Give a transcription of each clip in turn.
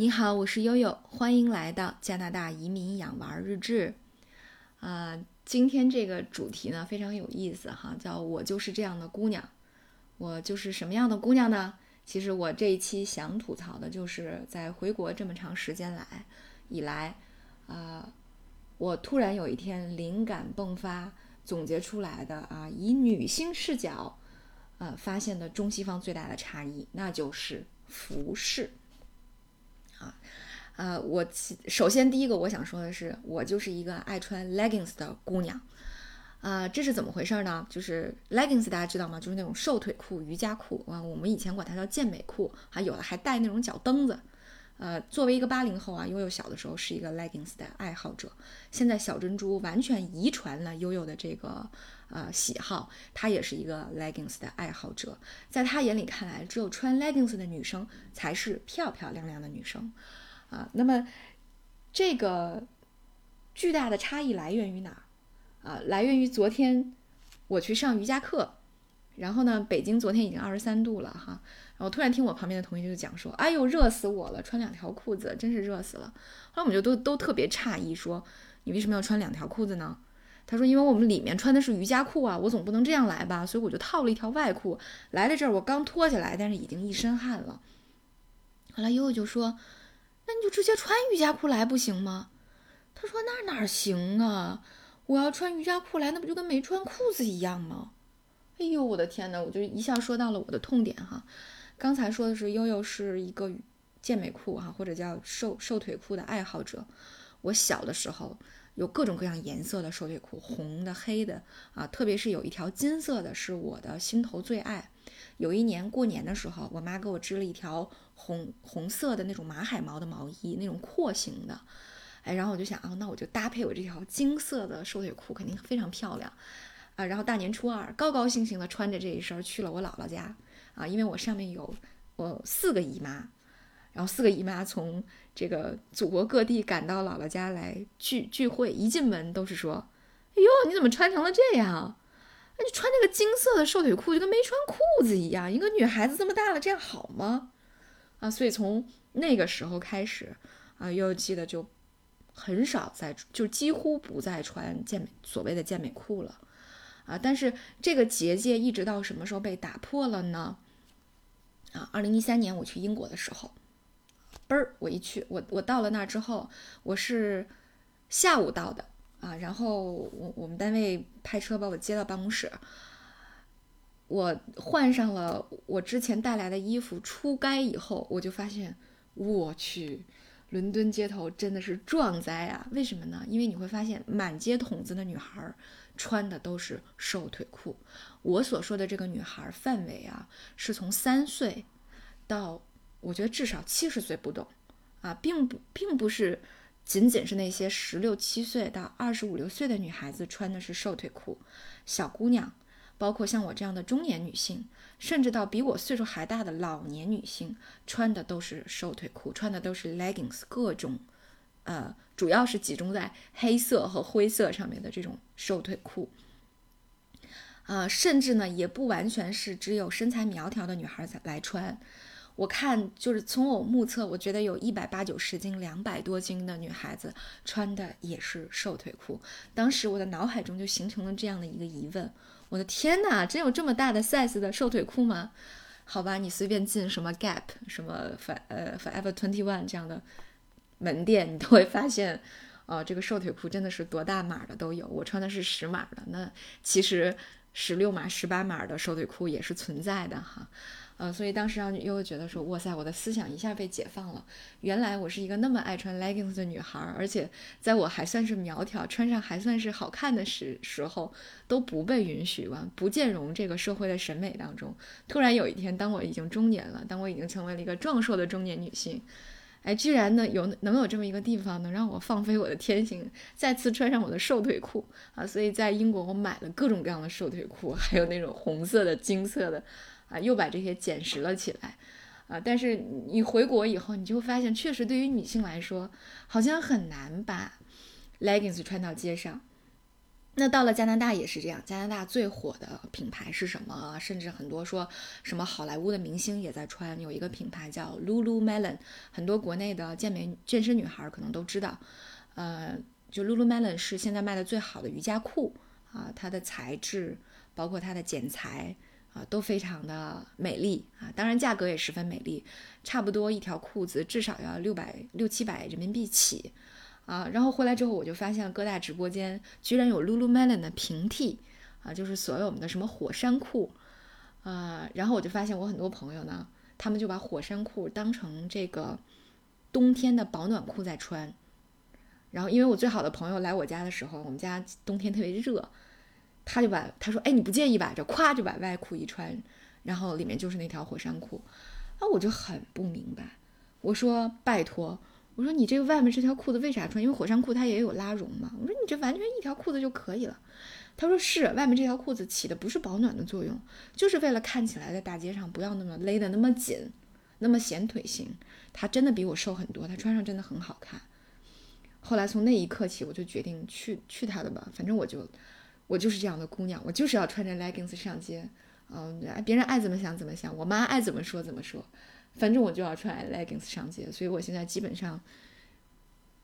你好，我是悠悠，欢迎来到加拿大移民养娃日志。啊，今天这个主题呢非常有意思哈，叫我就是这样的姑娘。我就是什么样的姑娘呢？其实我这一期想吐槽的就是在回国这么长时间来以来，啊，我突然有一天灵感迸发，总结出来的啊，以女性视角，呃，发现的中西方最大的差异，那就是服饰。啊，呃，我首先第一个我想说的是，我就是一个爱穿 leggings 的姑娘，啊，这是怎么回事呢？就是 leggings 大家知道吗？就是那种瘦腿裤、瑜伽裤啊，我们以前管它叫健美裤，还有的还带那种脚蹬子。呃，作为一个八零后啊，悠悠小的时候是一个 leggings 的爱好者，现在小珍珠完全遗传了悠悠的这个呃喜好，她也是一个 leggings 的爱好者，在她眼里看来，只有穿 leggings 的女生才是漂漂亮亮的女生，啊，那么这个巨大的差异来源于哪？啊，来源于昨天我去上瑜伽课，然后呢，北京昨天已经二十三度了哈。然后突然听我旁边的同学就讲说：“哎呦，热死我了！穿两条裤子真是热死了。”后来我们就都都特别诧异，说：“你为什么要穿两条裤子呢？”他说：“因为我们里面穿的是瑜伽裤啊，我总不能这样来吧，所以我就套了一条外裤来了这儿。我刚脱下来，但是已经一身汗了。”后来悠悠就说：“那你就直接穿瑜伽裤来不行吗？”他说：“那哪行啊？我要穿瑜伽裤来，那不就跟没穿裤子一样吗？”哎呦，我的天呐，我就一下说到了我的痛点哈。刚才说的是悠悠是一个健美裤哈，或者叫瘦瘦腿裤的爱好者。我小的时候有各种各样颜色的瘦腿裤，红的、黑的啊，特别是有一条金色的，是我的心头最爱。有一年过年的时候，我妈给我织了一条红红色的那种马海毛的毛衣，那种廓形的。哎，然后我就想啊，那我就搭配我这条金色的瘦腿裤，肯定非常漂亮啊。然后大年初二，高高兴兴的穿着这一身去了我姥姥家。啊，因为我上面有我四个姨妈，然后四个姨妈从这个祖国各地赶到姥姥家来聚聚会，一进门都是说：“哎呦，你怎么穿成了这样？那你穿那个金色的瘦腿裤就跟没穿裤子一样，一个女孩子这么大了，这样好吗？”啊，所以从那个时候开始，啊，悠悠记得就很少再，就几乎不再穿健美所谓的健美裤了。啊，但是这个结界一直到什么时候被打破了呢？啊，二零一三年我去英国的时候，嘣儿，我一去，我我到了那儿之后，我是下午到的啊，然后我我们单位派车把我接到办公室，我换上了我之前带来的衣服出街以后，我就发现，我去，伦敦街头真的是壮哉啊！为什么呢？因为你会发现满街筒子的女孩穿的都是瘦腿裤。我所说的这个女孩范围啊，是从三岁到我觉得至少七十岁不等啊，并不并不是仅仅是那些十六七岁到二十五六岁的女孩子穿的是瘦腿裤，小姑娘，包括像我这样的中年女性，甚至到比我岁数还大的老年女性，穿的都是瘦腿裤，穿的都是 leggings，各种，呃，主要是集中在黑色和灰色上面的这种瘦腿裤。啊，甚至呢，也不完全是只有身材苗条的女孩才来穿。我看，就是从我目测，我觉得有一百八九十斤、两百多斤的女孩子穿的也是瘦腿裤。当时我的脑海中就形成了这样的一个疑问：我的天哪，真有这么大的 size 的瘦腿裤吗？好吧，你随便进什么 Gap、什么 For 呃 Forever Twenty One 这样的门店，你都会发现，哦，这个瘦腿裤真的是多大码的都有。我穿的是十码的，那其实。十六码、十八码的瘦腿裤也是存在的哈，呃，所以当时让又觉得说，哇塞，我的思想一下被解放了。原来我是一个那么爱穿 leggings 的女孩，而且在我还算是苗条、穿上还算是好看的时时候，都不被允许完，不兼容这个社会的审美当中。突然有一天，当我已经中年了，当我已经成为了一个壮硕的中年女性。哎，居然呢有能有这么一个地方，能让我放飞我的天性，再次穿上我的瘦腿裤啊！所以在英国，我买了各种各样的瘦腿裤，还有那种红色的、金色的，啊，又把这些捡拾了起来，啊！但是你回国以后，你就会发现，确实对于女性来说，好像很难把 leggings 穿到街上。那到了加拿大也是这样，加拿大最火的品牌是什么？甚至很多说什么好莱坞的明星也在穿，有一个品牌叫 Lululemon，很多国内的健美健身女孩可能都知道。呃，就 Lululemon 是现在卖的最好的瑜伽裤啊，它的材质包括它的剪裁都非常的美丽啊，当然价格也十分美丽，差不多一条裤子至少要六百六七百人民币起。啊，然后回来之后，我就发现各大直播间居然有 Lululemon 的平替，啊，就是所有我们的什么火山裤，啊，然后我就发现我很多朋友呢，他们就把火山裤当成这个冬天的保暖裤在穿。然后因为我最好的朋友来我家的时候，我们家冬天特别热，他就把他说，哎，你不介意吧？这咵就把外裤一穿，然后里面就是那条火山裤，啊，我就很不明白，我说拜托。我说你这个外面这条裤子为啥穿？因为火山裤它也有拉绒嘛。我说你这完全一条裤子就可以了。他说是，外面这条裤子起的不是保暖的作用，就是为了看起来在大街上不要那么勒得那么紧，那么显腿型。他真的比我瘦很多，他穿上真的很好看。后来从那一刻起，我就决定去去他的吧，反正我就我就是这样的姑娘，我就是要穿着 leggings 上街。嗯，别人爱怎么想怎么想，我妈爱怎么说怎么说。反正我就要穿 leggings 上街，所以我现在基本上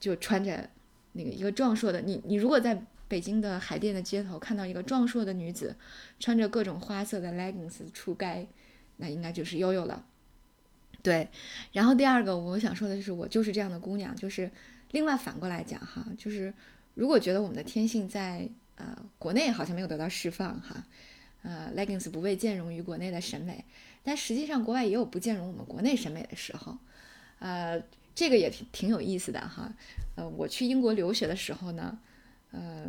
就穿着那个一个壮硕的。你你如果在北京的海淀的街头看到一个壮硕的女子穿着各种花色的 leggings 出街，那应该就是悠悠了。对，然后第二个我想说的就是我就是这样的姑娘，就是另外反过来讲哈，就是如果觉得我们的天性在呃国内好像没有得到释放哈，呃 leggings 不被兼容于国内的审美。但实际上，国外也有不兼容我们国内审美的时候，呃，这个也挺挺有意思的哈。呃，我去英国留学的时候呢，呃，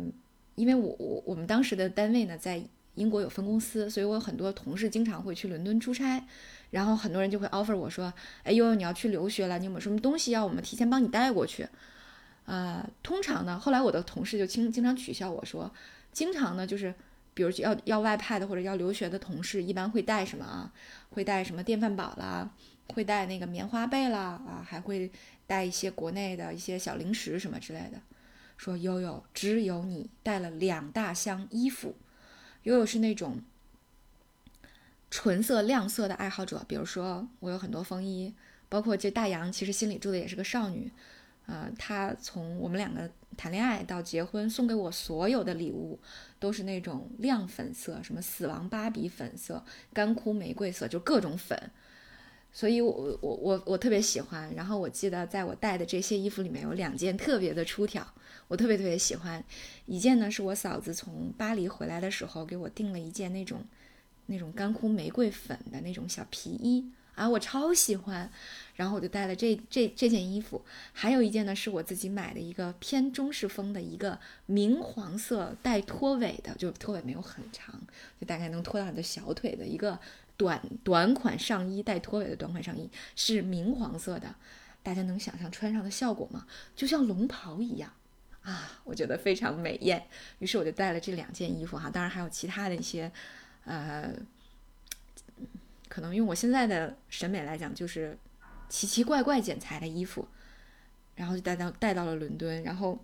因为我我我们当时的单位呢在英国有分公司，所以我很多同事经常会去伦敦出差，然后很多人就会 offer 我说，哎呦，你要去留学了，你有没有什么东西要我们提前帮你带过去？呃，通常呢，后来我的同事就经经常取笑我说，经常呢就是。比如要要外派的或者要留学的同事，一般会带什么啊？会带什么电饭煲啦，会带那个棉花被啦，啊，还会带一些国内的一些小零食什么之类的。说悠悠只有你带了两大箱衣服，悠悠是那种纯色亮色的爱好者。比如说我有很多风衣，包括这大洋其实心里住的也是个少女。呃，他从我们两个谈恋爱到结婚，送给我所有的礼物都是那种亮粉色，什么死亡芭比粉色、干枯玫瑰色，就各种粉。所以，我我我我特别喜欢。然后我记得在我带的这些衣服里面有两件特别的出挑，我特别特别喜欢。一件呢是我嫂子从巴黎回来的时候给我订了一件那种那种干枯玫瑰粉的那种小皮衣。啊，我超喜欢，然后我就带了这这这件衣服，还有一件呢是我自己买的一个偏中式风的一个明黄色带拖尾的，就拖尾没有很长，就大概能拖到你的小腿的一个短短款上衣，带拖尾的短款上衣是明黄色的，大家能想象穿上的效果吗？就像龙袍一样啊，我觉得非常美艳，于是我就带了这两件衣服哈，当然还有其他的一些，呃。可能用我现在的审美来讲，就是奇奇怪怪剪裁的衣服，然后就带到带到了伦敦。然后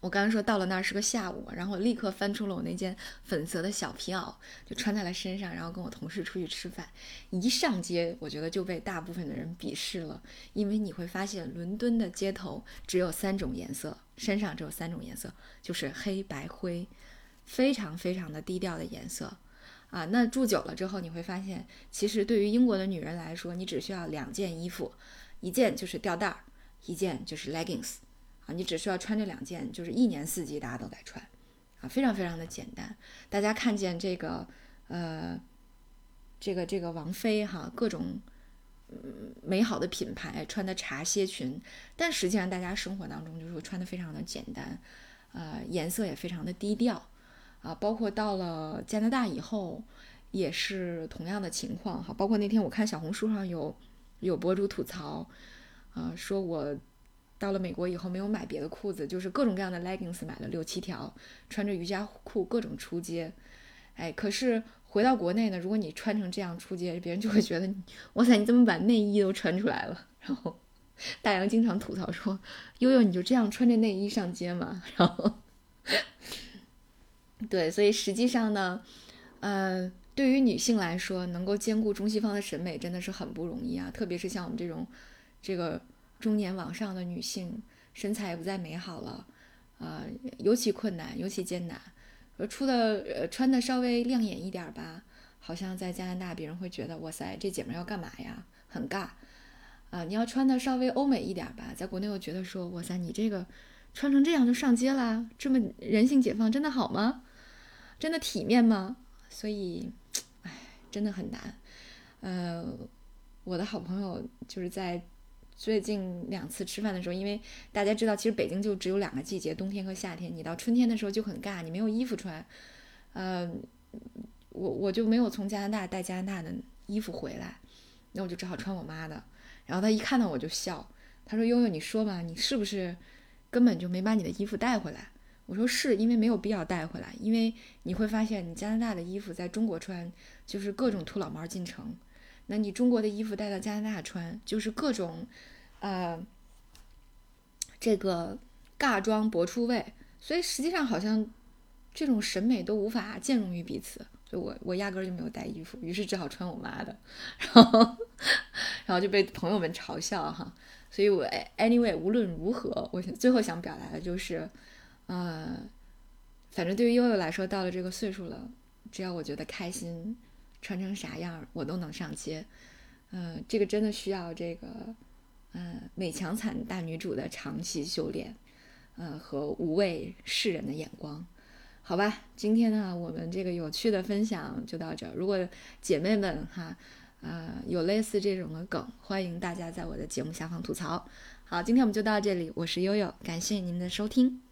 我刚刚说到了那儿是个下午，然后立刻翻出了我那件粉色的小皮袄，就穿在了身上，然后跟我同事出去吃饭。一上街，我觉得就被大部分的人鄙视了，因为你会发现伦敦的街头只有三种颜色，身上只有三种颜色，就是黑白灰，非常非常的低调的颜色。啊，那住久了之后，你会发现，其实对于英国的女人来说，你只需要两件衣服，一件就是吊带儿，一件就是 leggings，啊，你只需要穿这两件，就是一年四季大家都在穿，啊，非常非常的简单。大家看见这个，呃，这个这个王菲哈，各种嗯美好的品牌穿的茶歇裙，但实际上大家生活当中就是穿的非常的简单，呃，颜色也非常的低调。啊，包括到了加拿大以后，也是同样的情况哈。包括那天我看小红书上有有博主吐槽，啊，说我到了美国以后没有买别的裤子，就是各种各样的 leggings 买了六七条，穿着瑜伽裤各种出街。哎，可是回到国内呢，如果你穿成这样出街，别人就会觉得，哇塞，你怎么把内衣都穿出来了？然后大洋经常吐槽说，悠悠你就这样穿着内衣上街吗？然后。对，所以实际上呢，呃，对于女性来说，能够兼顾中西方的审美真的是很不容易啊，特别是像我们这种这个中年往上的女性，身材也不再美好了，啊，尤其困难，尤其艰难。呃，出的呃穿的稍微亮眼一点吧，好像在加拿大别人会觉得哇塞，这姐们要干嘛呀？很尬。啊，你要穿的稍微欧美一点吧，在国内又觉得说哇塞，你这个穿成这样就上街啦，这么人性解放真的好吗？真的体面吗？所以，唉，真的很难。呃，我的好朋友就是在最近两次吃饭的时候，因为大家知道，其实北京就只有两个季节，冬天和夏天。你到春天的时候就很尬，你没有衣服穿。呃，我我就没有从加拿大带加拿大的衣服回来，那我就只好穿我妈的。然后他一看到我就笑，他说：“悠悠，你说吧，你是不是根本就没把你的衣服带回来？”我说：“是因为没有必要带回来，因为你会发现，你加拿大的衣服在中国穿就是各种土老帽进城，那你中国的衣服带到加拿大穿就是各种，呃，这个尬装博出位，所以实际上好像这种审美都无法兼容于彼此。”我我压根儿就没有带衣服，于是只好穿我妈的，然后然后就被朋友们嘲笑哈。所以我 anyway 无论如何，我最后想表达的就是，呃，反正对于悠悠来说，到了这个岁数了，只要我觉得开心，穿成啥样我都能上街。嗯，这个真的需要这个，嗯，美强惨大女主的长期修炼，嗯，和无畏世人的眼光。好吧，今天呢，我们这个有趣的分享就到这儿。如果姐妹们哈，呃，有类似这种的梗，欢迎大家在我的节目下方吐槽。好，今天我们就到这里，我是悠悠，感谢您的收听。